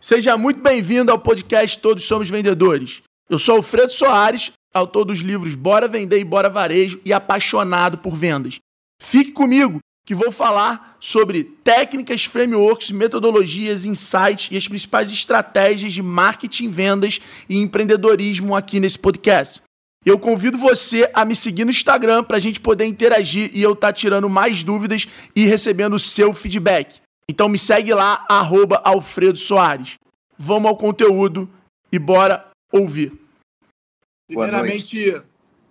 Seja muito bem-vindo ao podcast Todos Somos Vendedores. Eu sou Alfredo Soares, autor dos livros Bora Vender e Bora Varejo e apaixonado por vendas. Fique comigo que vou falar sobre técnicas, frameworks, metodologias, insights e as principais estratégias de marketing, vendas e empreendedorismo aqui nesse podcast. Eu convido você a me seguir no Instagram para a gente poder interagir e eu estar tá tirando mais dúvidas e recebendo o seu feedback. Então me segue lá, arroba Alfredo Soares. Vamos ao conteúdo e bora ouvir. Primeiramente,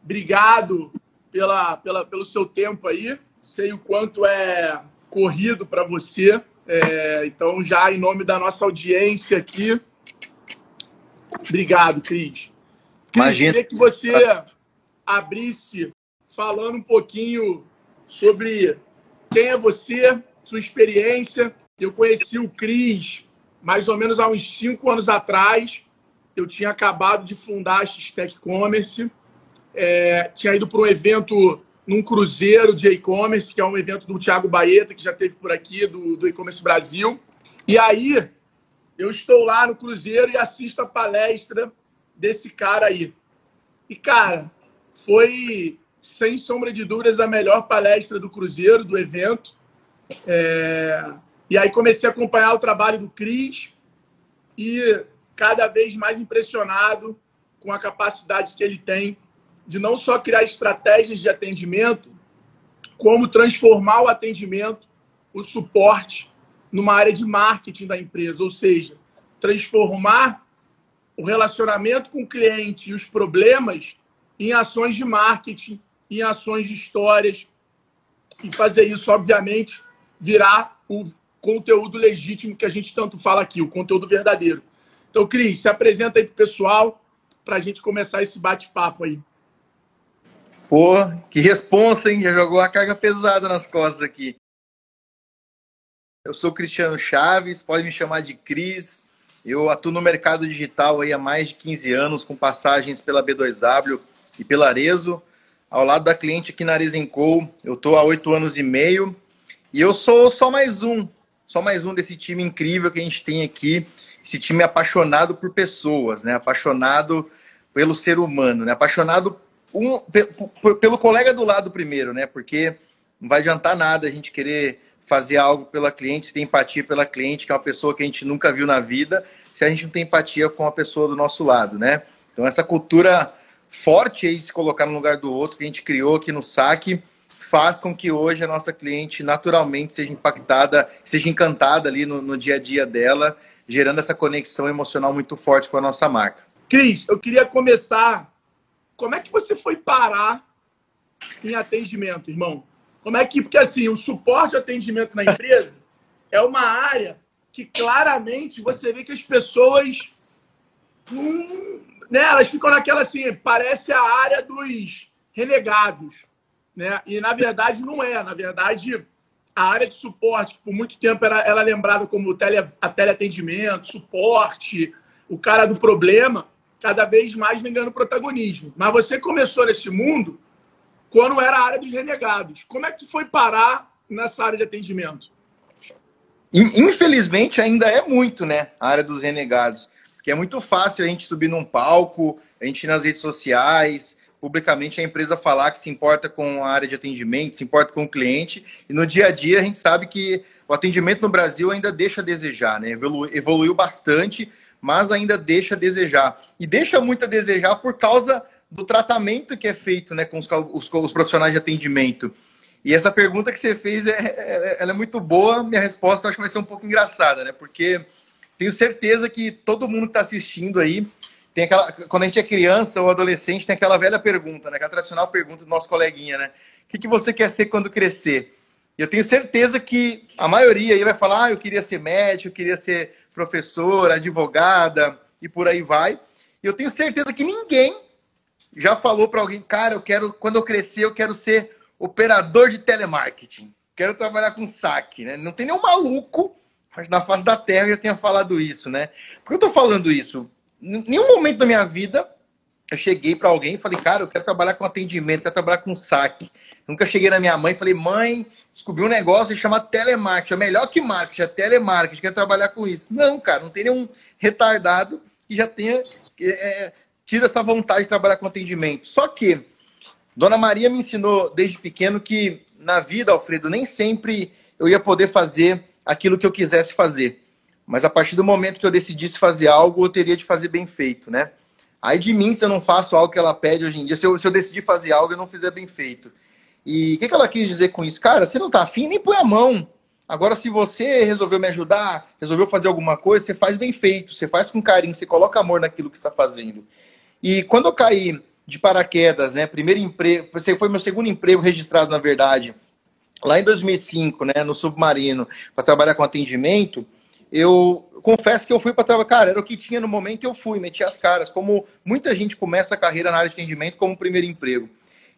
obrigado pela, pela, pelo seu tempo aí. Sei o quanto é corrido para você. É, então, já em nome da nossa audiência aqui, obrigado, Cris. Imagina. Queria que você abrisse falando um pouquinho sobre quem é você, sua experiência. Eu conheci o Cris mais ou menos há uns cinco anos atrás. Eu tinha acabado de fundar a X-Tech Commerce. É, tinha ido para um evento num cruzeiro de e-commerce, que é um evento do Thiago Baeta, que já teve por aqui, do, do e-commerce Brasil. E aí, eu estou lá no cruzeiro e assisto a palestra desse cara aí. E, cara, foi, sem sombra de dúvidas, a melhor palestra do Cruzeiro, do evento. É... E aí comecei a acompanhar o trabalho do Cris e cada vez mais impressionado com a capacidade que ele tem de não só criar estratégias de atendimento, como transformar o atendimento, o suporte, numa área de marketing da empresa, ou seja, transformar o relacionamento com o cliente e os problemas em ações de marketing, em ações de histórias, e fazer isso, obviamente, virar o conteúdo legítimo que a gente tanto fala aqui, o conteúdo verdadeiro. Então, Cris, se apresenta aí pro pessoal para a gente começar esse bate-papo aí. Pô, que responsa, hein? Já jogou a carga pesada nas costas aqui. Eu sou Cristiano Chaves, pode me chamar de Cris. Eu atuo no mercado digital aí há mais de 15 anos, com passagens pela B2W e pela Arezo. Ao lado da cliente aqui na Arezenco, eu estou há oito anos e meio. E eu sou só mais um, só mais um desse time incrível que a gente tem aqui. Esse time apaixonado por pessoas, né? Apaixonado pelo ser humano, né? Apaixonado um, pelo colega do lado primeiro, né? Porque não vai adiantar nada a gente querer fazer algo pela cliente, ter empatia pela cliente, que é uma pessoa que a gente nunca viu na vida, se a gente não tem empatia com a pessoa do nosso lado, né? Então essa cultura forte aí de se colocar no lugar do outro que a gente criou aqui no saque faz com que hoje a nossa cliente naturalmente seja impactada, seja encantada ali no, no dia a dia dela, gerando essa conexão emocional muito forte com a nossa marca. Cris, eu queria começar. Como é que você foi parar em atendimento, irmão? Como é que. Porque assim, o suporte e atendimento na empresa é uma área que claramente você vê que as pessoas. Hum, né, elas ficam naquela assim, parece a área dos renegados. Né? E na verdade não é. Na verdade, a área de suporte, que por muito tempo era, era lembrada como tele, a teleatendimento, suporte, o cara do problema, cada vez mais vem ganhando protagonismo. Mas você começou nesse mundo quando era a área dos renegados. Como é que foi parar nessa área de atendimento? Infelizmente, ainda é muito, né? A área dos renegados. Porque é muito fácil a gente subir num palco, a gente ir nas redes sociais, publicamente a empresa falar que se importa com a área de atendimento, se importa com o cliente, e no dia a dia a gente sabe que o atendimento no Brasil ainda deixa a desejar, né? Evolu evoluiu bastante, mas ainda deixa a desejar. E deixa muito a desejar por causa do tratamento que é feito né, com os, os, os, profissionais de atendimento. E essa pergunta que você fez é, é, ela é muito boa. Minha resposta acho que vai ser um pouco engraçada, né? Porque tenho certeza que todo mundo que está assistindo aí tem aquela. Quando a gente é criança ou adolescente, tem aquela velha pergunta, né? Aquela tradicional pergunta do nosso coleguinha, né? O que, que você quer ser quando crescer? Eu tenho certeza que a maioria aí vai falar: ah, eu queria ser médico, eu queria ser professor, advogada e por aí vai. E eu tenho certeza que ninguém já falou para alguém, cara, eu quero, quando eu crescer, eu quero ser operador de telemarketing. Quero trabalhar com saque, né? Não tem nenhum maluco na face da terra já tenha falado isso, né? Por que eu tô falando isso? Nenhum momento da minha vida eu cheguei para alguém e falei, cara, eu quero trabalhar com atendimento, quero trabalhar com saque. Nunca cheguei na minha mãe e falei, mãe, descobri um negócio que chama telemarketing, é melhor que marketing, é telemarketing, quer trabalhar com isso. Não, cara, não tem nenhum retardado que já tenha é, tido essa vontade de trabalhar com atendimento. Só que Dona Maria me ensinou desde pequeno que na vida, Alfredo, nem sempre eu ia poder fazer aquilo que eu quisesse fazer. Mas a partir do momento que eu decidisse fazer algo, eu teria de fazer bem feito, né? Aí de mim, se eu não faço algo que ela pede hoje em dia, se eu, se eu decidir fazer algo e não fizer bem feito. E o que, que ela quis dizer com isso? Cara, você não tá afim, nem põe a mão. Agora, se você resolveu me ajudar, resolveu fazer alguma coisa, você faz bem feito, você faz com carinho, você coloca amor naquilo que está fazendo. E quando eu caí de paraquedas, né, primeiro emprego, foi meu segundo emprego registrado, na verdade, lá em 2005, né, no Submarino, para trabalhar com atendimento, eu confesso que eu fui para trabalhar, cara, era o que tinha no momento eu fui, meti as caras, como muita gente começa a carreira na área de atendimento como primeiro emprego.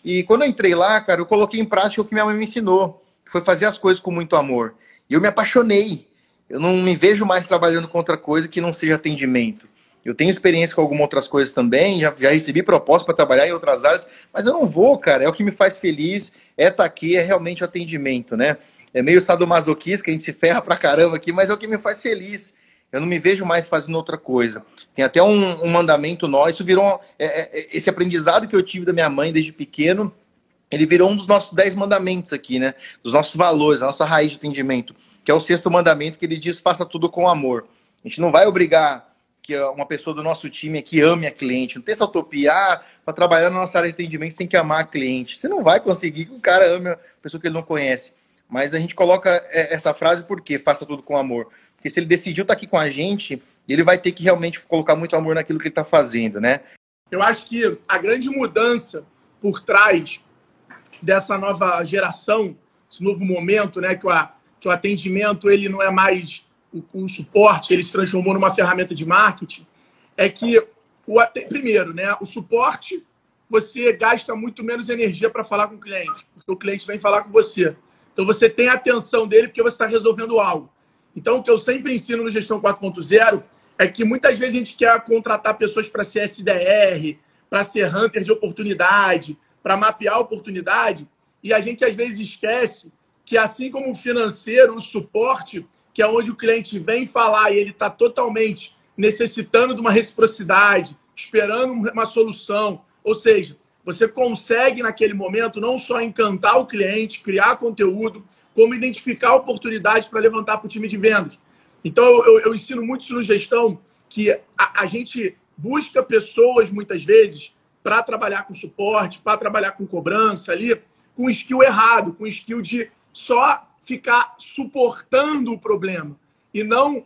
E quando eu entrei lá, cara, eu coloquei em prática o que minha mãe me ensinou, que foi fazer as coisas com muito amor. E eu me apaixonei. Eu não me vejo mais trabalhando com outra coisa que não seja atendimento. Eu tenho experiência com algumas outras coisas também, já, já recebi proposta para trabalhar em outras áreas, mas eu não vou, cara. É o que me faz feliz, é estar tá aqui, é realmente o atendimento, né? É meio sadomasoquista, que a gente se ferra pra caramba aqui, mas é o que me faz feliz. Eu não me vejo mais fazendo outra coisa. Tem até um, um mandamento nosso, isso virou. É, é, é, esse aprendizado que eu tive da minha mãe desde pequeno, ele virou um dos nossos dez mandamentos aqui, né? Dos nossos valores, a nossa raiz de atendimento, que é o sexto mandamento que ele diz: faça tudo com amor. A gente não vai obrigar que uma pessoa do nosso time aqui ame a cliente. Não tem essa utopia, ah, para trabalhar na nossa área de atendimento, você tem que amar a cliente. Você não vai conseguir que o cara ame a pessoa que ele não conhece. Mas a gente coloca é, essa frase porque faça tudo com amor. Porque se ele decidiu estar tá aqui com a gente, ele vai ter que realmente colocar muito amor naquilo que ele está fazendo, né? Eu acho que a grande mudança por trás dessa nova geração, esse novo momento, né, que o, que o atendimento ele não é mais o, o suporte, ele se transformou numa ferramenta de marketing, é que o primeiro, né, o suporte você gasta muito menos energia para falar com o cliente, porque o cliente vem falar com você. Então você tem a atenção dele porque você está resolvendo algo. Então, o que eu sempre ensino no Gestão 4.0 é que muitas vezes a gente quer contratar pessoas para ser SDR, para ser hunter de oportunidade, para mapear oportunidade, e a gente às vezes esquece que, assim como o financeiro, o suporte, que é onde o cliente vem falar e ele está totalmente necessitando de uma reciprocidade, esperando uma solução, ou seja, você consegue naquele momento não só encantar o cliente, criar conteúdo, como identificar oportunidades para levantar para o time de vendas. Então, eu, eu, ensino muito isso no gestão, que a, a gente busca pessoas, muitas vezes, para trabalhar com suporte, para trabalhar com cobrança ali, com skill errado, com skill de só ficar suportando o problema e não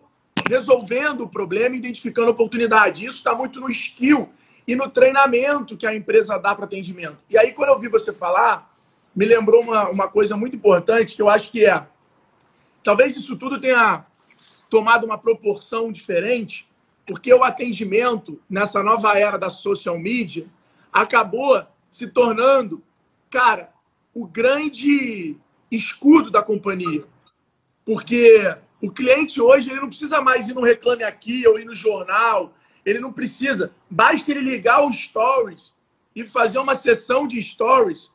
resolvendo o problema, identificando oportunidade. Isso está muito no skill e no treinamento que a empresa dá para atendimento. E aí, quando eu vi você falar, me lembrou uma, uma coisa muito importante que eu acho que é. Talvez isso tudo tenha tomado uma proporção diferente, porque o atendimento nessa nova era da social media acabou se tornando, cara, o grande escudo da companhia. Porque o cliente hoje ele não precisa mais ir no Reclame Aqui ou ir no jornal. Ele não precisa. Basta ele ligar os stories e fazer uma sessão de stories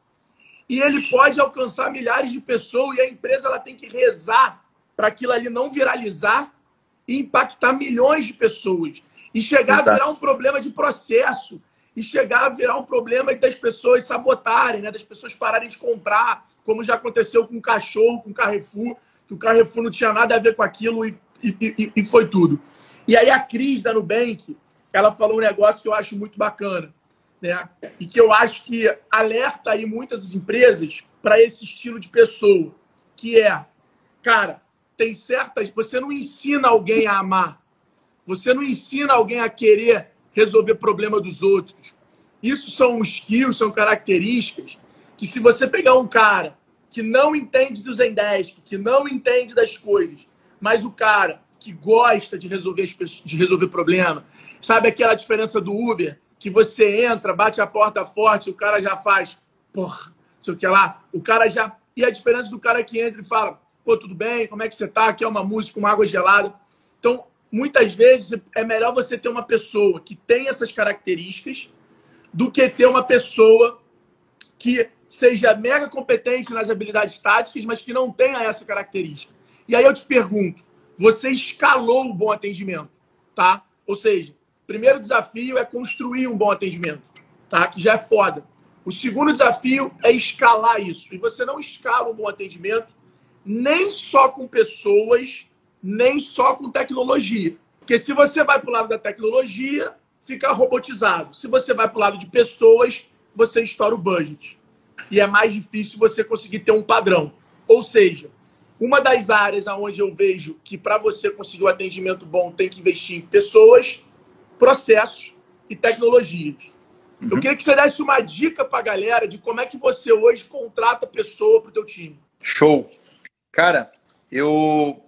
e ele pode alcançar milhares de pessoas e a empresa ela tem que rezar para aquilo ali não viralizar e impactar milhões de pessoas e chegar Exato. a virar um problema de processo e chegar a virar um problema das pessoas sabotarem, né? das pessoas pararem de comprar, como já aconteceu com o cachorro, com o Carrefour, que o Carrefour não tinha nada a ver com aquilo e, e, e foi tudo. E aí a Cris da Nubank, ela falou um negócio que eu acho muito bacana né? E que eu acho que alerta aí muitas empresas para esse estilo de pessoa, que é, cara, tem certas, você não ensina alguém a amar. Você não ensina alguém a querer resolver problema dos outros. Isso são skills, são características que se você pegar um cara que não entende do Zendesk, que não entende das coisas, mas o cara que gosta de resolver, de resolver problema, sabe aquela diferença do Uber? que você entra, bate a porta forte, o cara já faz, porra, sei o que lá, o cara já. E a diferença do cara que entra e fala, pô, tudo bem, como é que você tá? Aqui é uma música, uma água gelada. Então, muitas vezes é melhor você ter uma pessoa que tem essas características do que ter uma pessoa que seja mega competente nas habilidades táticas, mas que não tenha essa característica. E aí eu te pergunto, você escalou o bom atendimento, tá? Ou seja, primeiro desafio é construir um bom atendimento, tá? Que já é foda. O segundo desafio é escalar isso. E você não escala um bom atendimento nem só com pessoas, nem só com tecnologia. Porque se você vai para o lado da tecnologia, fica robotizado. Se você vai para o lado de pessoas, você estoura o budget. E é mais difícil você conseguir ter um padrão. Ou seja, uma das áreas onde eu vejo que para você conseguir um atendimento bom tem que investir em pessoas, processos e tecnologias. Uhum. Eu queria que você desse uma dica para a galera de como é que você hoje contrata pessoa para o teu time. Show. Cara, eu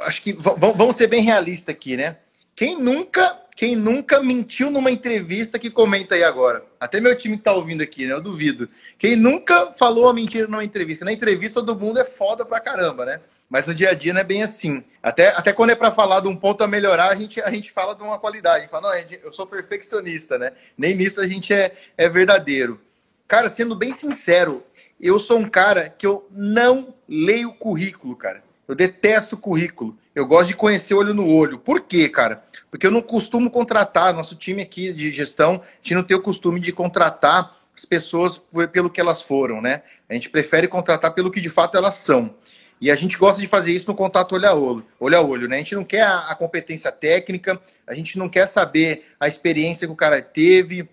acho que vamos ser bem realistas aqui, né? Quem nunca, quem nunca mentiu numa entrevista que comenta aí agora? Até meu time tá ouvindo aqui, né? Eu duvido. Quem nunca falou uma mentira numa entrevista? Na entrevista todo mundo é foda pra caramba, né? Mas no dia a dia não é bem assim. Até, até quando é para falar de um ponto a melhorar, a gente, a gente fala de uma qualidade. A gente fala, não, eu sou perfeccionista, né? Nem nisso a gente é, é verdadeiro. Cara, sendo bem sincero, eu sou um cara que eu não leio currículo, cara. Eu detesto currículo. Eu gosto de conhecer olho no olho. Por quê, cara? Porque eu não costumo contratar. Nosso time aqui de gestão, a gente não tem o costume de contratar as pessoas pelo que elas foram, né? A gente prefere contratar pelo que de fato elas são. E a gente gosta de fazer isso no contato olho a olho, olho a olho, né? A gente não quer a, a competência técnica, a gente não quer saber a experiência que o cara teve,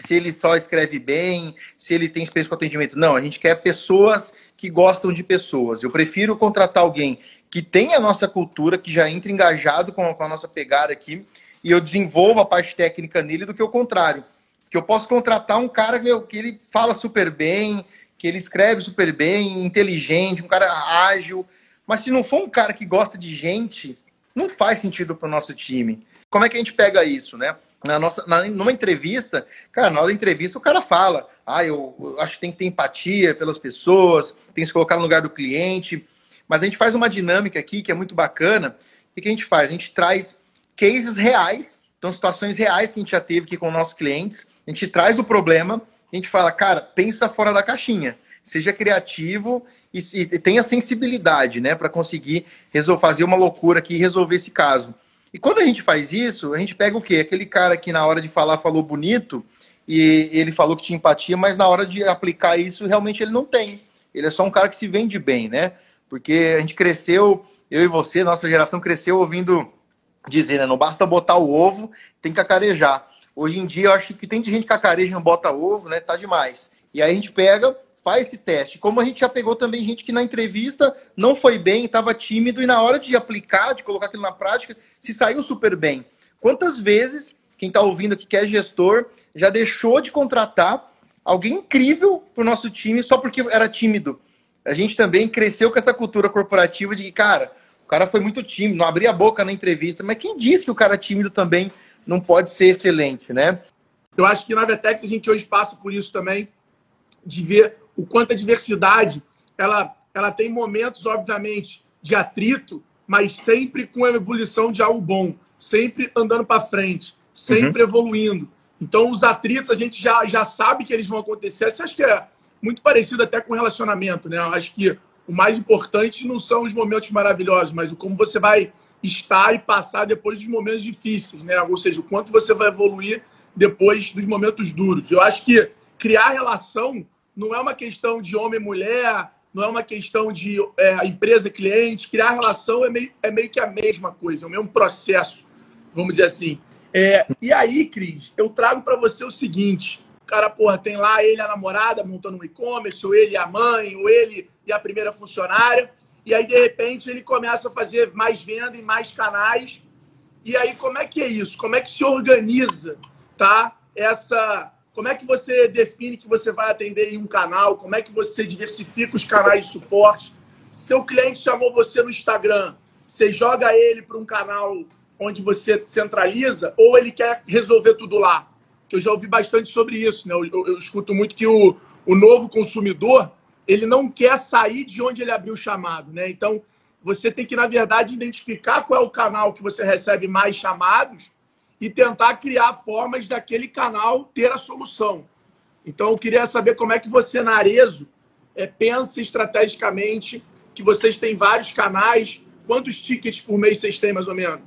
se ele só escreve bem, se ele tem experiência com atendimento. Não, a gente quer pessoas que gostam de pessoas. Eu prefiro contratar alguém que tem a nossa cultura, que já entra engajado com, a nossa pegada aqui, e eu desenvolvo a parte técnica nele do que o contrário. Que eu posso contratar um cara que, que ele fala super bem, que ele escreve super bem, inteligente, um cara ágil. Mas se não for um cara que gosta de gente, não faz sentido para o nosso time. Como é que a gente pega isso, né? Na nossa, na, numa entrevista, cara, na hora da entrevista o cara fala, ah, eu, eu, acho que tem que ter empatia pelas pessoas, tem que se colocar no lugar do cliente, mas a gente faz uma dinâmica aqui que é muito bacana, o que a gente faz? A gente traz cases reais, então situações reais que a gente já teve aqui com nossos clientes, a gente traz o problema, a gente fala, cara, pensa fora da caixinha, seja criativo e, e tenha sensibilidade, né, para conseguir resolver, fazer uma loucura aqui e resolver esse caso. E quando a gente faz isso, a gente pega o quê? Aquele cara que na hora de falar falou bonito e ele falou que tinha empatia, mas na hora de aplicar isso, realmente ele não tem. Ele é só um cara que se vende bem, né? Porque a gente cresceu, eu e você, nossa geração cresceu ouvindo dizer, né? Não basta botar o ovo, tem que cacarejar. Hoje em dia, eu acho que tem gente que cacareja e não bota ovo, né? Tá demais. E aí a gente pega, faz esse teste. Como a gente já pegou também gente que na entrevista não foi bem, estava tímido e na hora de aplicar, de colocar aquilo na prática, se saiu super bem. Quantas vezes quem está ouvindo aqui que é gestor já deixou de contratar alguém incrível para o nosso time só porque era tímido? A gente também cresceu com essa cultura corporativa de que, cara, o cara foi muito tímido, não abria a boca na entrevista, mas quem disse que o cara tímido também não pode ser excelente, né? Eu acho que na Vetex a gente hoje passa por isso também, de ver o quanto a diversidade ela, ela tem momentos, obviamente, de atrito, mas sempre com a ebulição de algo bom, sempre andando para frente, sempre uhum. evoluindo. Então, os atritos a gente já, já sabe que eles vão acontecer. Isso acho que é muito parecido até com relacionamento, né? Acho que o mais importante não são os momentos maravilhosos, mas o como você vai estar e passar depois dos momentos difíceis, né? Ou seja, o quanto você vai evoluir depois dos momentos duros. Eu acho que criar relação não é uma questão de homem e mulher, não é uma questão de é, empresa-cliente. Criar relação é meio, é meio que a mesma coisa, é o mesmo processo, vamos dizer assim. É, e aí, Cris, eu trago para você o seguinte: o cara, porra, tem lá ele a namorada montando um e-commerce, ou ele a mãe, ou ele e a primeira funcionária. E aí, de repente, ele começa a fazer mais venda em mais canais. E aí, como é que é isso? Como é que se organiza, tá? Essa como é que você define que você vai atender em um canal? Como é que você diversifica os canais de suporte? Seu cliente chamou você no Instagram, você joga ele para um canal onde você centraliza ou ele quer resolver tudo lá? Que eu já ouvi bastante sobre isso, né? Eu, eu, eu escuto muito que o, o novo consumidor ele não quer sair de onde ele abriu o chamado, né? Então você tem que na verdade identificar qual é o canal que você recebe mais chamados e tentar criar formas daquele canal ter a solução. Então, eu queria saber como é que você, na Arezo, é, pensa estrategicamente que vocês têm vários canais. Quantos tickets por mês vocês têm, mais ou menos?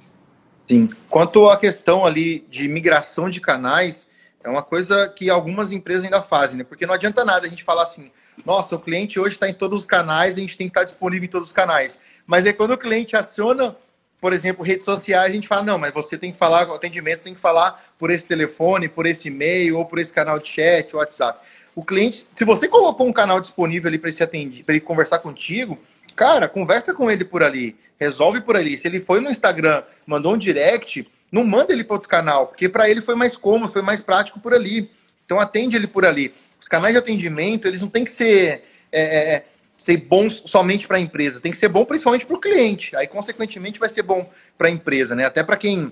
Sim. Quanto à questão ali de migração de canais, é uma coisa que algumas empresas ainda fazem, né? Porque não adianta nada a gente falar assim, nossa, o cliente hoje está em todos os canais, a gente tem que estar disponível em todos os canais. Mas é quando o cliente aciona, por exemplo, redes sociais, a gente fala, não, mas você tem que falar, o atendimento você tem que falar por esse telefone, por esse e-mail, ou por esse canal de chat, WhatsApp. O cliente, se você colocou um canal disponível ali para ele, ele conversar contigo, cara, conversa com ele por ali, resolve por ali. Se ele foi no Instagram, mandou um direct, não manda ele para outro canal, porque para ele foi mais cômodo, foi mais prático por ali. Então atende ele por ali. Os canais de atendimento, eles não tem que ser, é, é, é ser bons somente para a empresa, tem que ser bom principalmente para o cliente. Aí, consequentemente, vai ser bom para a empresa, né? Até para quem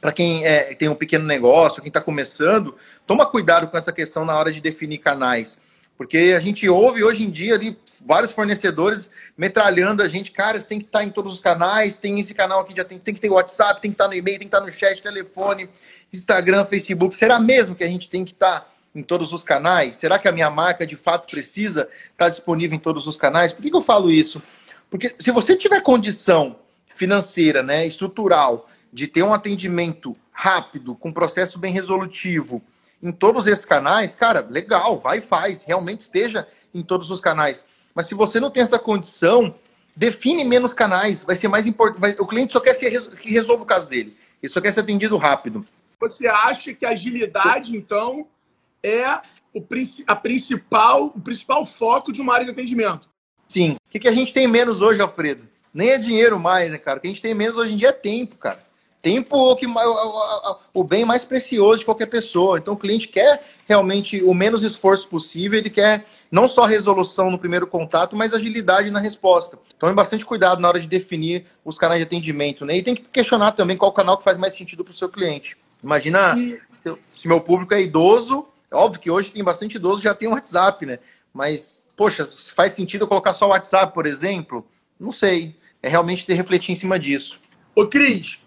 para quem é, tem um pequeno negócio, quem está começando, toma cuidado com essa questão na hora de definir canais. Porque a gente ouve hoje em dia ali vários fornecedores metralhando a gente, cara, você tem que estar tá em todos os canais, tem esse canal aqui, já tem, tem que ter WhatsApp, tem que estar tá no e-mail, tem que estar tá no chat, telefone, Instagram, Facebook. Será mesmo que a gente tem que estar em todos os canais? Será que a minha marca de fato precisa estar disponível em todos os canais? Por que, que eu falo isso? Porque se você tiver condição financeira, né, estrutural, de ter um atendimento rápido, com processo bem resolutivo em todos esses canais, cara, legal, vai e faz, realmente esteja em todos os canais. Mas se você não tem essa condição, define menos canais, vai ser mais importante. O cliente só quer ser, que resolva o caso dele, ele só quer ser atendido rápido. Você acha que a agilidade, então, é o, a principal, o principal foco de uma área de atendimento. Sim. O que, que a gente tem menos hoje, Alfredo? Nem é dinheiro mais, né, cara? O que a gente tem menos hoje em dia é tempo, cara. Tempo é o, que, o, o bem mais precioso de qualquer pessoa. Então, o cliente quer realmente o menos esforço possível, ele quer não só resolução no primeiro contato, mas agilidade na resposta. Então, é bastante cuidado na hora de definir os canais de atendimento. Né? E tem que questionar também qual canal que faz mais sentido para o seu cliente. Imagina e... se meu público é idoso, óbvio que hoje tem bastante idoso já tem um WhatsApp, né? Mas, poxa, faz sentido eu colocar só o WhatsApp, por exemplo? Não sei. É realmente ter refletir em cima disso. Ô, Cris,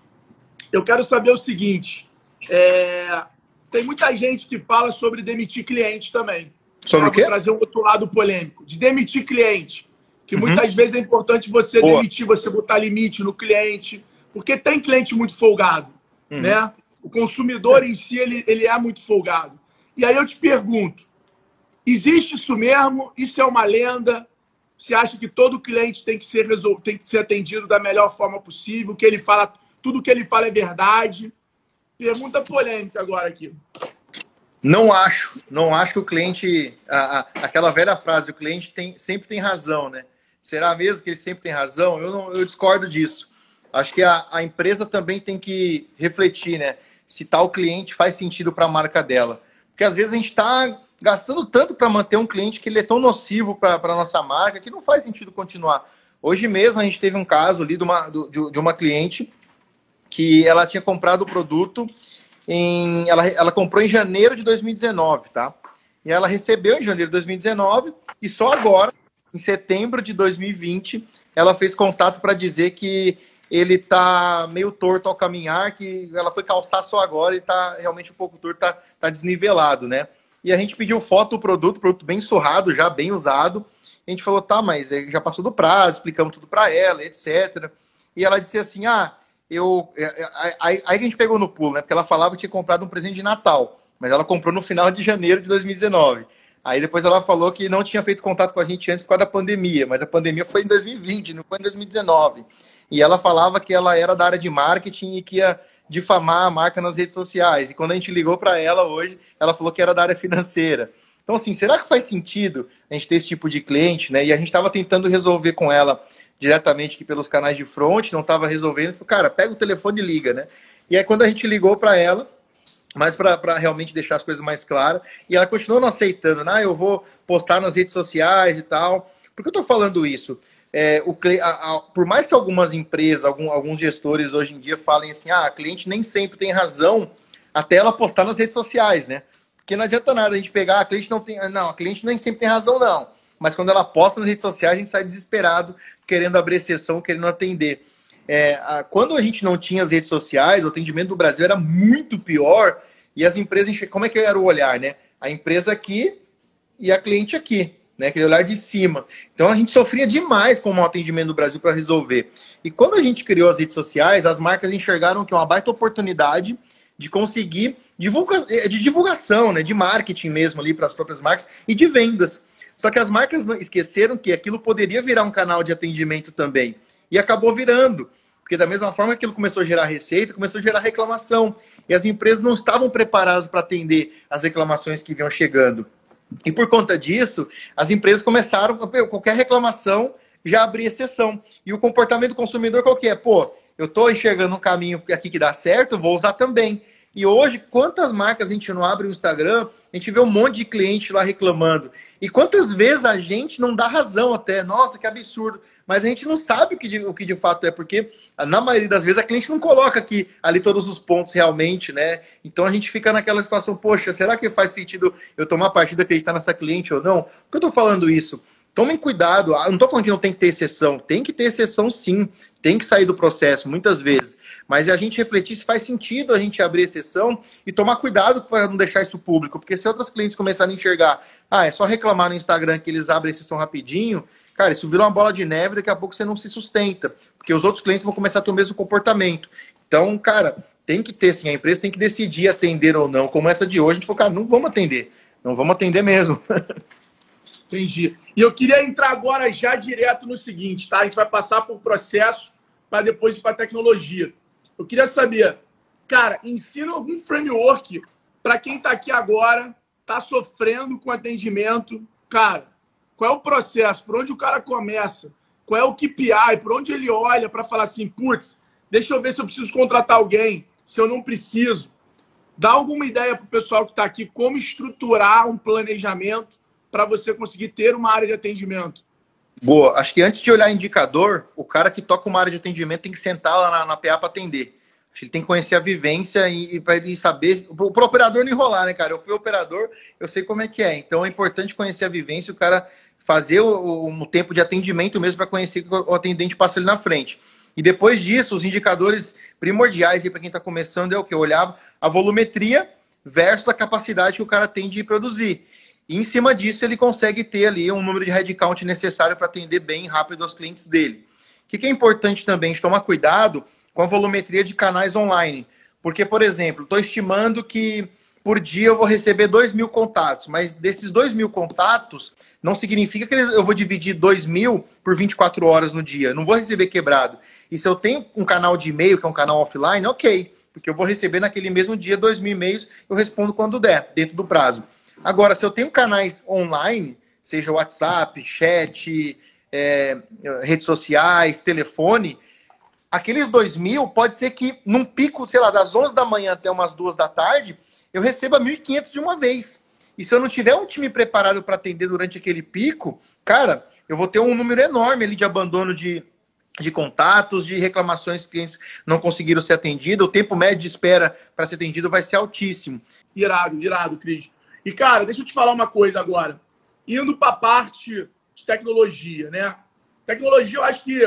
eu quero saber o seguinte. É... Tem muita gente que fala sobre demitir cliente também. Sobre o quê? trazer um outro lado polêmico. De demitir cliente. Que uhum. muitas vezes é importante você Boa. demitir, você botar limite no cliente. Porque tem cliente muito folgado, uhum. né? O consumidor em si, ele, ele é muito folgado. E aí eu te pergunto: existe isso mesmo? Isso é uma lenda? Você acha que todo cliente tem que ser resol... tem que ser atendido da melhor forma possível? Que ele fala, tudo que ele fala é verdade? Pergunta polêmica agora aqui. Não acho, não acho que o cliente, a, a, aquela velha frase, o cliente tem, sempre tem razão, né? Será mesmo que ele sempre tem razão? Eu, não, eu discordo disso. Acho que a, a empresa também tem que refletir, né? Se tal cliente faz sentido para a marca dela. Porque às vezes a gente está gastando tanto para manter um cliente que ele é tão nocivo para a nossa marca que não faz sentido continuar. Hoje mesmo a gente teve um caso ali de uma, de uma cliente que ela tinha comprado o produto em. Ela, ela comprou em janeiro de 2019, tá? E ela recebeu em janeiro de 2019 e só agora, em setembro de 2020, ela fez contato para dizer que ele tá meio torto ao caminhar, que ela foi calçar só agora e tá realmente um pouco torto, tá, tá desnivelado, né? E a gente pediu foto do produto, produto bem surrado, já bem usado. A gente falou, tá, mas já passou do prazo, explicamos tudo para ela, etc. E ela disse assim, ah, eu... É, é, aí, aí a gente pegou no pulo, né? Porque ela falava que tinha comprado um presente de Natal, mas ela comprou no final de janeiro de 2019. Aí depois ela falou que não tinha feito contato com a gente antes por causa da pandemia, mas a pandemia foi em 2020, não foi em 2019 e ela falava que ela era da área de marketing e que ia difamar a marca nas redes sociais. E quando a gente ligou para ela hoje, ela falou que era da área financeira. Então, assim, será que faz sentido a gente ter esse tipo de cliente, né? E a gente estava tentando resolver com ela diretamente aqui pelos canais de front, não estava resolvendo. Falei, cara, pega o telefone e liga, né? E aí, quando a gente ligou para ela, mas para realmente deixar as coisas mais claras, e ela continuou não aceitando, né? Ah, eu vou postar nas redes sociais e tal. Por que eu estou falando isso? É, o, a, a, por mais que algumas empresas, algum, alguns gestores hoje em dia falem assim, ah, a cliente nem sempre tem razão até ela postar nas redes sociais, né? Porque não adianta nada a gente pegar, a cliente não tem. Não, a cliente nem sempre tem razão, não. Mas quando ela posta nas redes sociais, a gente sai desesperado, querendo abrir exceção, querendo atender. é, a, quando a gente não tinha as redes sociais, o atendimento do Brasil era muito pior e as empresas, como é que era o olhar, né? A empresa aqui e a cliente aqui, né? Aquele olhar de cima. Então a gente sofria demais com o atendimento do Brasil para resolver. E quando a gente criou as redes sociais, as marcas enxergaram que é uma baita oportunidade de conseguir divulga é, de divulgação, né? De marketing mesmo ali para as próprias marcas e de vendas. Só que as marcas esqueceram que aquilo poderia virar um canal de atendimento também. E acabou virando. Porque da mesma forma que aquilo começou a gerar receita, começou a gerar reclamação. E as empresas não estavam preparadas para atender as reclamações que vinham chegando. E por conta disso, as empresas começaram, qualquer reclamação já abrir exceção. E o comportamento do consumidor qual que é? Pô, eu estou enxergando um caminho aqui que dá certo, vou usar também. E hoje, quantas marcas a gente não abre o Instagram, a gente vê um monte de cliente lá reclamando. E quantas vezes a gente não dá razão até, nossa, que absurdo. Mas a gente não sabe o que de, o que de fato é, porque na maioria das vezes a cliente não coloca aqui ali todos os pontos realmente, né? Então a gente fica naquela situação, poxa, será que faz sentido eu tomar partido acreditar nessa cliente ou não? Por que eu tô falando isso? Tomem cuidado, ah, não estou falando que não tem que ter exceção, tem que ter exceção sim, tem que sair do processo muitas vezes, mas é a gente refletir se faz sentido a gente abrir exceção e tomar cuidado para não deixar isso público, porque se outros clientes começarem a enxergar, ah, é só reclamar no Instagram que eles abrem exceção rapidinho, cara, isso vira uma bola de neve, daqui a pouco você não se sustenta, porque os outros clientes vão começar a ter o mesmo comportamento. Então, cara, tem que ter sim, a empresa tem que decidir atender ou não, como essa de hoje, a gente falou, cara, não vamos atender, não vamos atender mesmo. Entendi. E eu queria entrar agora já direto no seguinte, tá? A gente vai passar por processo para depois ir para tecnologia. Eu queria saber, cara, ensina algum framework para quem está aqui agora, está sofrendo com atendimento. Cara, qual é o processo? Por onde o cara começa? Qual é o KPI? Por onde ele olha para falar assim, putz, deixa eu ver se eu preciso contratar alguém, se eu não preciso. Dá alguma ideia para o pessoal que está aqui como estruturar um planejamento para você conseguir ter uma área de atendimento? Boa. Acho que antes de olhar indicador, o cara que toca uma área de atendimento tem que sentar lá na, na PA para atender. Acho que ele tem que conhecer a vivência e, e para ele saber. Para o operador não enrolar, né, cara? Eu fui operador, eu sei como é que é. Então é importante conhecer a vivência, o cara fazer o, o tempo de atendimento mesmo para conhecer que o atendente passa ali na frente. E depois disso, os indicadores primordiais para quem está começando é o que? Olhar a volumetria versus a capacidade que o cara tem de produzir. E em cima disso, ele consegue ter ali um número de headcount necessário para atender bem rápido aos clientes dele. O que, que é importante também? A tomar cuidado com a volumetria de canais online. Porque, por exemplo, estou estimando que por dia eu vou receber 2 mil contatos, mas desses 2 mil contatos, não significa que eu vou dividir 2 mil por 24 horas no dia. Não vou receber quebrado. E se eu tenho um canal de e-mail, que é um canal offline, ok. Porque eu vou receber naquele mesmo dia 2 mil e-mails, eu respondo quando der, dentro do prazo. Agora, se eu tenho canais online, seja WhatsApp, chat, é, redes sociais, telefone, aqueles dois mil pode ser que num pico, sei lá, das 11 da manhã até umas duas da tarde, eu receba 1.500 de uma vez. E se eu não tiver um time preparado para atender durante aquele pico, cara, eu vou ter um número enorme ali de abandono de, de contatos, de reclamações que clientes não conseguiram ser atendidos. O tempo médio de espera para ser atendido vai ser altíssimo. Irado, irado, Cris. E, cara, deixa eu te falar uma coisa agora. Indo para a parte de tecnologia, né? Tecnologia, eu acho que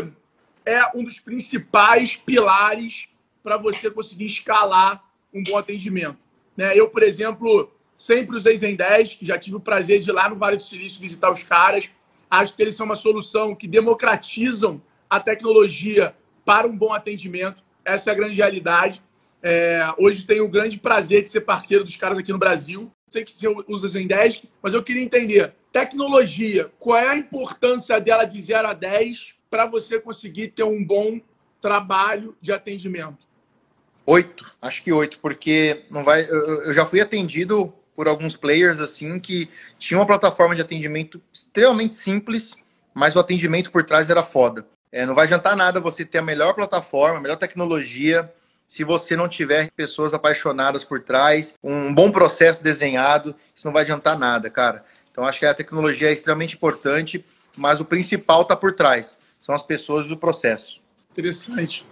é um dos principais pilares para você conseguir escalar um bom atendimento. Né? Eu, por exemplo, sempre usei Zen 10, já tive o prazer de ir lá no Vale do Silício visitar os caras. Acho que eles são uma solução que democratizam a tecnologia para um bom atendimento. Essa é a grande realidade. É, hoje tenho o grande prazer de ser parceiro dos caras aqui no Brasil sei que você usa Zendesk, mas eu queria entender, tecnologia, qual é a importância dela de 0 a 10 para você conseguir ter um bom trabalho de atendimento? Oito, acho que oito, porque não vai. Eu, eu já fui atendido por alguns players assim que tinha uma plataforma de atendimento extremamente simples, mas o atendimento por trás era foda. É, não vai adiantar nada você ter a melhor plataforma, a melhor tecnologia, se você não tiver pessoas apaixonadas por trás, um bom processo desenhado, isso não vai adiantar nada, cara. Então acho que a tecnologia é extremamente importante, mas o principal está por trás, são as pessoas do processo. Interessante,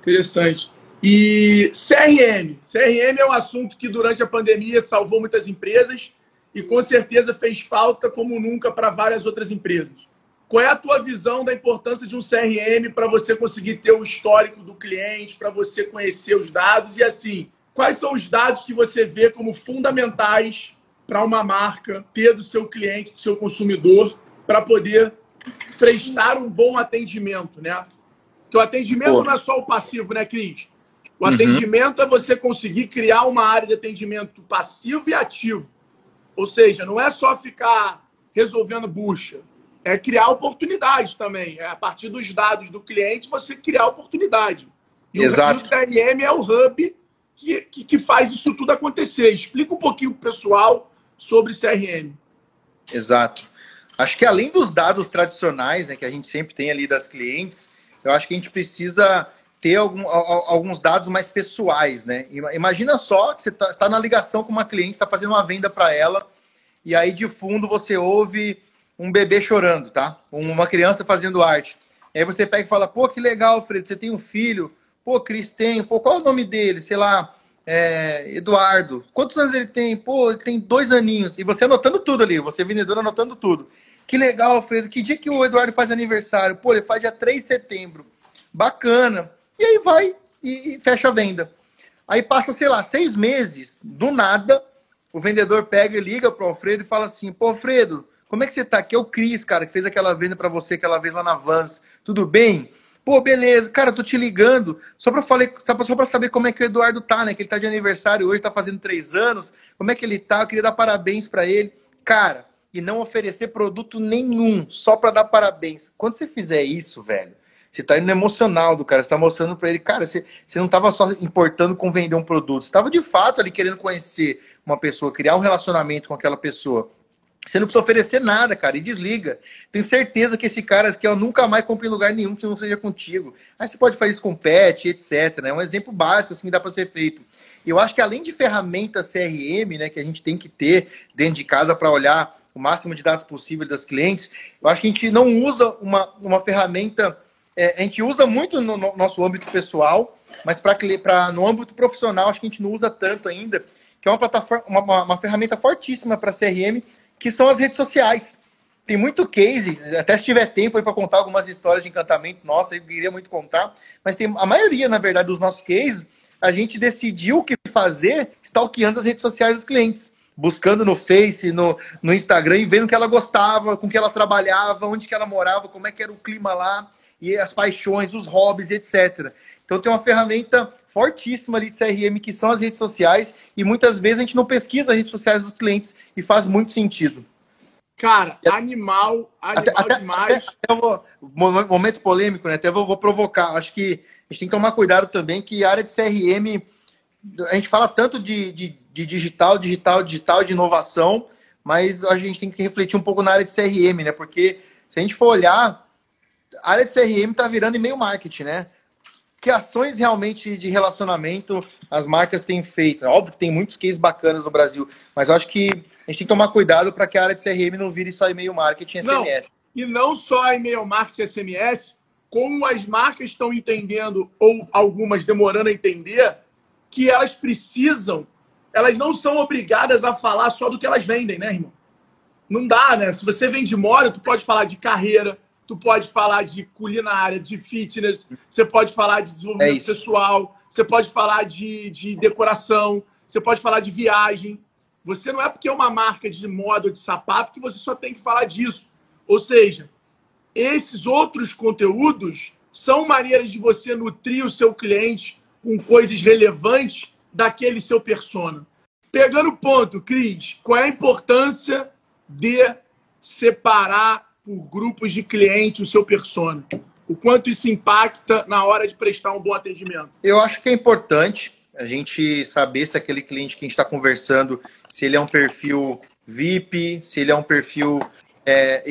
interessante. E CRM, CRM é um assunto que durante a pandemia salvou muitas empresas e com certeza fez falta como nunca para várias outras empresas. Qual é a tua visão da importância de um CRM para você conseguir ter o histórico do cliente, para você conhecer os dados e assim, quais são os dados que você vê como fundamentais para uma marca ter do seu cliente, do seu consumidor, para poder prestar um bom atendimento, né? Porque o atendimento Pô. não é só o passivo, né, Cris? O uhum. atendimento é você conseguir criar uma área de atendimento passivo e ativo. Ou seja, não é só ficar resolvendo bucha. É criar oportunidades também. É a partir dos dados do cliente você criar oportunidade. E Exato. o CRM é o hub que, que, que faz isso tudo acontecer. Explica um pouquinho para o pessoal sobre CRM. Exato. Acho que além dos dados tradicionais, né, que a gente sempre tem ali das clientes, eu acho que a gente precisa ter algum, alguns dados mais pessoais, né? Imagina só que você está tá na ligação com uma cliente, está fazendo uma venda para ela, e aí de fundo você ouve um bebê chorando, tá? Uma criança fazendo arte. E aí você pega e fala, pô, que legal, Fred, você tem um filho. Pô, Cris tem, pô, qual é o nome dele? Sei lá, é, Eduardo. Quantos anos ele tem? Pô, ele tem dois aninhos. E você anotando tudo ali, você vendedor anotando tudo. Que legal, Alfredo. Que dia que o Eduardo faz aniversário? Pô, ele faz dia 3 de setembro. Bacana. E aí vai e, e fecha a venda. Aí passa, sei lá, seis meses, do nada, o vendedor pega e liga pro Alfredo e fala assim: Pô, Alfredo, como é que você tá? Aqui é o Cris, cara, que fez aquela venda para você aquela vez lá na Vans. Tudo bem? Pô, beleza. Cara, tô te ligando só pra, falei, só pra saber como é que o Eduardo tá, né? Que ele tá de aniversário hoje, tá fazendo três anos. Como é que ele tá? Eu queria dar parabéns para ele. Cara, e não oferecer produto nenhum, só para dar parabéns. Quando você fizer isso, velho, você tá indo emocional do cara, você tá mostrando para ele, cara, você, você não tava só importando com vender um produto, você tava de fato ali querendo conhecer uma pessoa, criar um relacionamento com aquela pessoa. Você não precisa oferecer nada, cara, e desliga. Tenho certeza que esse cara aqui, ó, nunca mais compra em lugar nenhum que não seja contigo. Aí você pode fazer isso com pet, etc. Né? É um exemplo básico assim, que dá para ser feito. Eu acho que além de ferramentas CRM, né, que a gente tem que ter dentro de casa para olhar o máximo de dados possível das clientes, eu acho que a gente não usa uma, uma ferramenta é, a gente usa muito no, no nosso âmbito pessoal, mas para no âmbito profissional acho que a gente não usa tanto ainda, que é uma plataforma, uma, uma ferramenta fortíssima para CRM, que são as redes sociais. Tem muito case, até se tiver tempo para contar algumas histórias de encantamento, nossa, eu queria muito contar, mas tem a maioria, na verdade, dos nossos cases, a gente decidiu o que fazer stalkeando as redes sociais dos clientes buscando no Face, no, no Instagram e vendo que ela gostava, com que ela trabalhava, onde que ela morava, como é que era o clima lá e as paixões, os hobbies, etc. Então tem uma ferramenta fortíssima ali de CRM que são as redes sociais e muitas vezes a gente não pesquisa as redes sociais dos clientes e faz muito sentido. Cara, animal, animal até, demais. Até, até vou, momento polêmico, né? Até vou, vou, provocar. Acho que a gente tem que tomar cuidado também que a área de CRM, a gente fala tanto de, de, de digital, digital, digital, de inovação, mas a gente tem que refletir um pouco na área de CRM, né? Porque se a gente for olhar, a área de CRM está virando e-mail marketing, né? Que ações realmente de relacionamento as marcas têm feito? É óbvio que tem muitos cases bacanas no Brasil, mas eu acho que a gente tem que tomar cuidado para que a área de CRM não vire só e-mail marketing e SMS. Não, e não só e-mail marketing SMS, como as marcas estão entendendo, ou algumas demorando a entender, que elas precisam, elas não são obrigadas a falar só do que elas vendem, né, irmão? Não dá, né? Se você vende moda, tu pode falar de carreira, tu pode falar de culinária, de fitness, você pode falar de desenvolvimento é pessoal, você pode falar de, de decoração, você pode falar de viagem. Você não é porque é uma marca de moda ou de sapato que você só tem que falar disso. Ou seja, esses outros conteúdos são maneiras de você nutrir o seu cliente com coisas relevantes daquele seu persona. Pegando o ponto, Cris, qual é a importância de separar por grupos de clientes o seu persona? O quanto isso impacta na hora de prestar um bom atendimento? Eu acho que é importante a gente saber se aquele cliente que a gente está conversando, se ele é um perfil VIP, se ele é um perfil. É,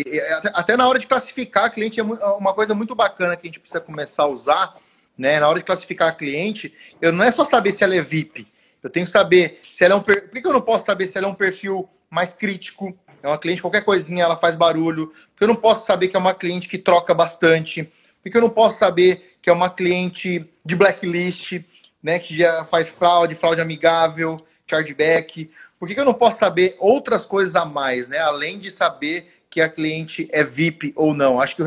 até na hora de classificar cliente é uma coisa muito bacana que a gente precisa começar a usar. Né? Na hora de classificar cliente, eu não é só saber se ela é VIP. Eu tenho que saber se ela é um. Por que eu não posso saber se ela é um perfil mais crítico? É uma cliente, qualquer coisinha, ela faz barulho. Porque eu não posso saber que é uma cliente que troca bastante. Porque eu não posso saber que é uma cliente de blacklist, né? Que já faz fraude, fraude amigável, chargeback. Por que, eu não posso saber outras coisas a mais, né? Além de saber que a cliente é VIP ou não. Acho que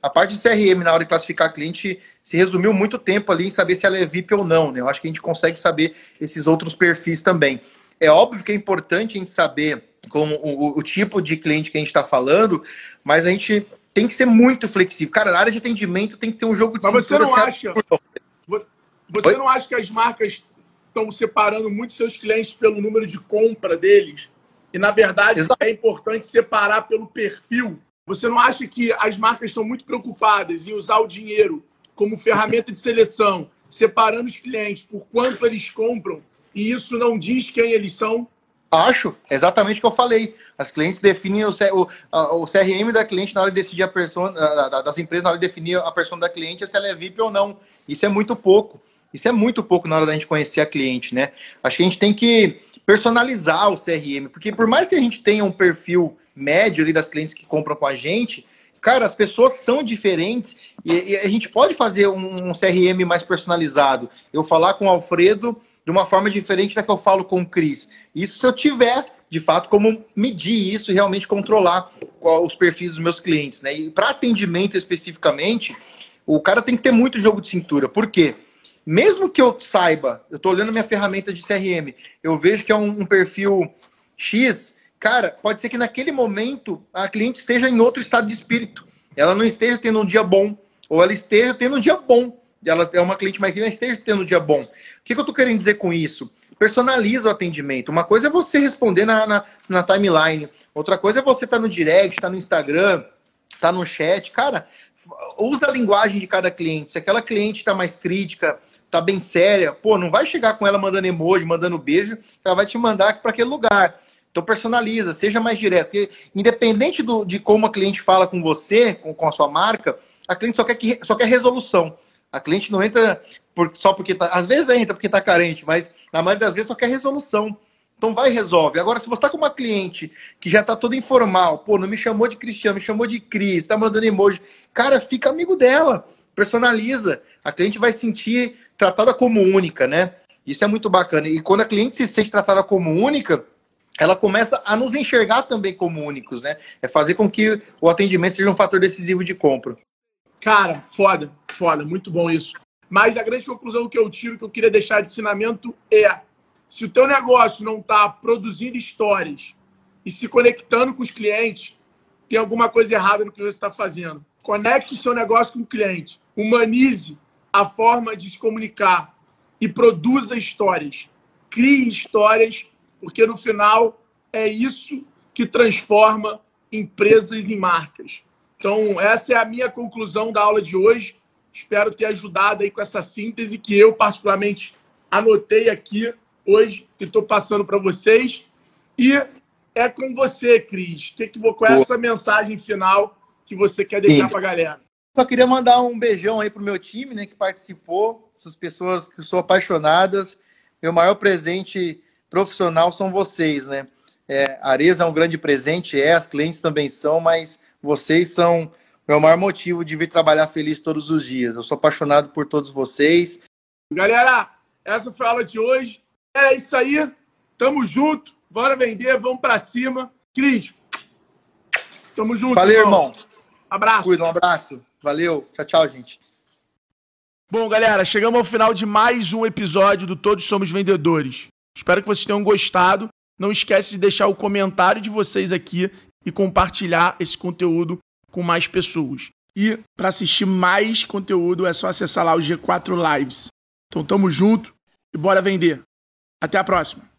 a parte de CRM na hora de classificar a cliente se resumiu muito tempo ali em saber se ela é VIP ou não. Né? Eu acho que a gente consegue saber esses outros perfis também. É óbvio que é importante a gente saber como o, o tipo de cliente que a gente está falando, mas a gente tem que ser muito flexível. Cara, na área de atendimento tem que ter um jogo de Mas você não acha? Você Oi? não acha que as marcas estão separando muito seus clientes pelo número de compra deles? E, na verdade, Exato. é importante separar pelo perfil. Você não acha que as marcas estão muito preocupadas em usar o dinheiro como ferramenta de seleção, separando os clientes por quanto eles compram, e isso não diz quem eles são? Acho, exatamente o que eu falei. As clientes definem o, o, o CRM da cliente na hora de decidir a persona, das empresas na hora de definir a persona da cliente, se ela é VIP ou não. Isso é muito pouco. Isso é muito pouco na hora da gente conhecer a cliente, né? Acho que a gente tem que personalizar o CRM, porque por mais que a gente tenha um perfil médio ali das clientes que compram com a gente, cara, as pessoas são diferentes e, e a gente pode fazer um, um, CRM mais personalizado. Eu falar com o Alfredo de uma forma diferente da que eu falo com o Cris. Isso se eu tiver, de fato, como medir isso e realmente controlar os perfis dos meus clientes, né? E para atendimento especificamente, o cara tem que ter muito jogo de cintura. Por quê? mesmo que eu saiba, eu estou olhando minha ferramenta de CRM, eu vejo que é um, um, perfil X, cara, pode ser que naquele momento a cliente esteja em outro estado de espírito. Ela não esteja tendo um dia bom, ou ela esteja tendo um dia bom. Ela é uma cliente mais que esteja tendo um dia bom. O que, que eu estou querendo dizer com isso? Personaliza o atendimento. Uma coisa é você responder na, na, na timeline, outra coisa é você estar tá no direct, estar tá no Instagram, estar tá no chat. Cara, usa a linguagem de cada cliente. Se aquela cliente está mais crítica, tá bem séria, pô, não vai chegar com ela mandando emoji, mandando beijo, ela vai te mandar para aquele lugar. Então personaliza, seja mais direto. Porque, independente do, de como a cliente fala com você, com, com a sua marca, a cliente só quer, que, só quer resolução. A cliente não entra por, só porque tá. Às vezes entra porque tá carente, mas na maioria das vezes só quer resolução. Então vai resolve. Agora, se você está com uma cliente que já está toda informal, pô, não me chamou de Cristiano, me chamou de Cris, está mandando emoji, cara, fica amigo dela. Personaliza. A cliente vai sentir tratada como única, né? Isso é muito bacana. E quando a cliente se sente tratada como única, ela começa a nos enxergar também como únicos, né? É fazer com que o atendimento seja um fator decisivo de compra. Cara, foda, foda, muito bom isso. Mas a grande conclusão que eu tiro, que eu queria deixar de ensinamento é: se o teu negócio não está produzindo histórias e se conectando com os clientes, tem alguma coisa errada no que você está fazendo. Conecte o seu negócio com o cliente. Humanize a forma de se comunicar e produza histórias. Crie histórias, porque no final é isso que transforma empresas em marcas. Então, essa é a minha conclusão da aula de hoje. Espero ter ajudado aí com essa síntese que eu, particularmente, anotei aqui hoje e estou passando para vocês. E é com você, Cris. Que que, qual é essa mensagem final que você quer deixar para a galera? Só queria mandar um beijão aí pro meu time, né, que participou, essas pessoas que são apaixonadas. Meu maior presente profissional são vocês, né? É, Areza é um grande presente, é, as clientes também são, mas vocês são meu maior motivo de vir trabalhar feliz todos os dias. Eu sou apaixonado por todos vocês. Galera, essa foi a aula de hoje. É isso aí. Tamo junto. Bora vender, vamos para cima. Cris, tamo junto. Valeu, irmão. irmão. Abraço. Cuida, um abraço. Valeu. Tchau, tchau, gente. Bom, galera, chegamos ao final de mais um episódio do Todos Somos Vendedores. Espero que vocês tenham gostado. Não esquece de deixar o comentário de vocês aqui e compartilhar esse conteúdo com mais pessoas. E para assistir mais conteúdo é só acessar lá o G4 Lives. Então tamo junto e bora vender. Até a próxima.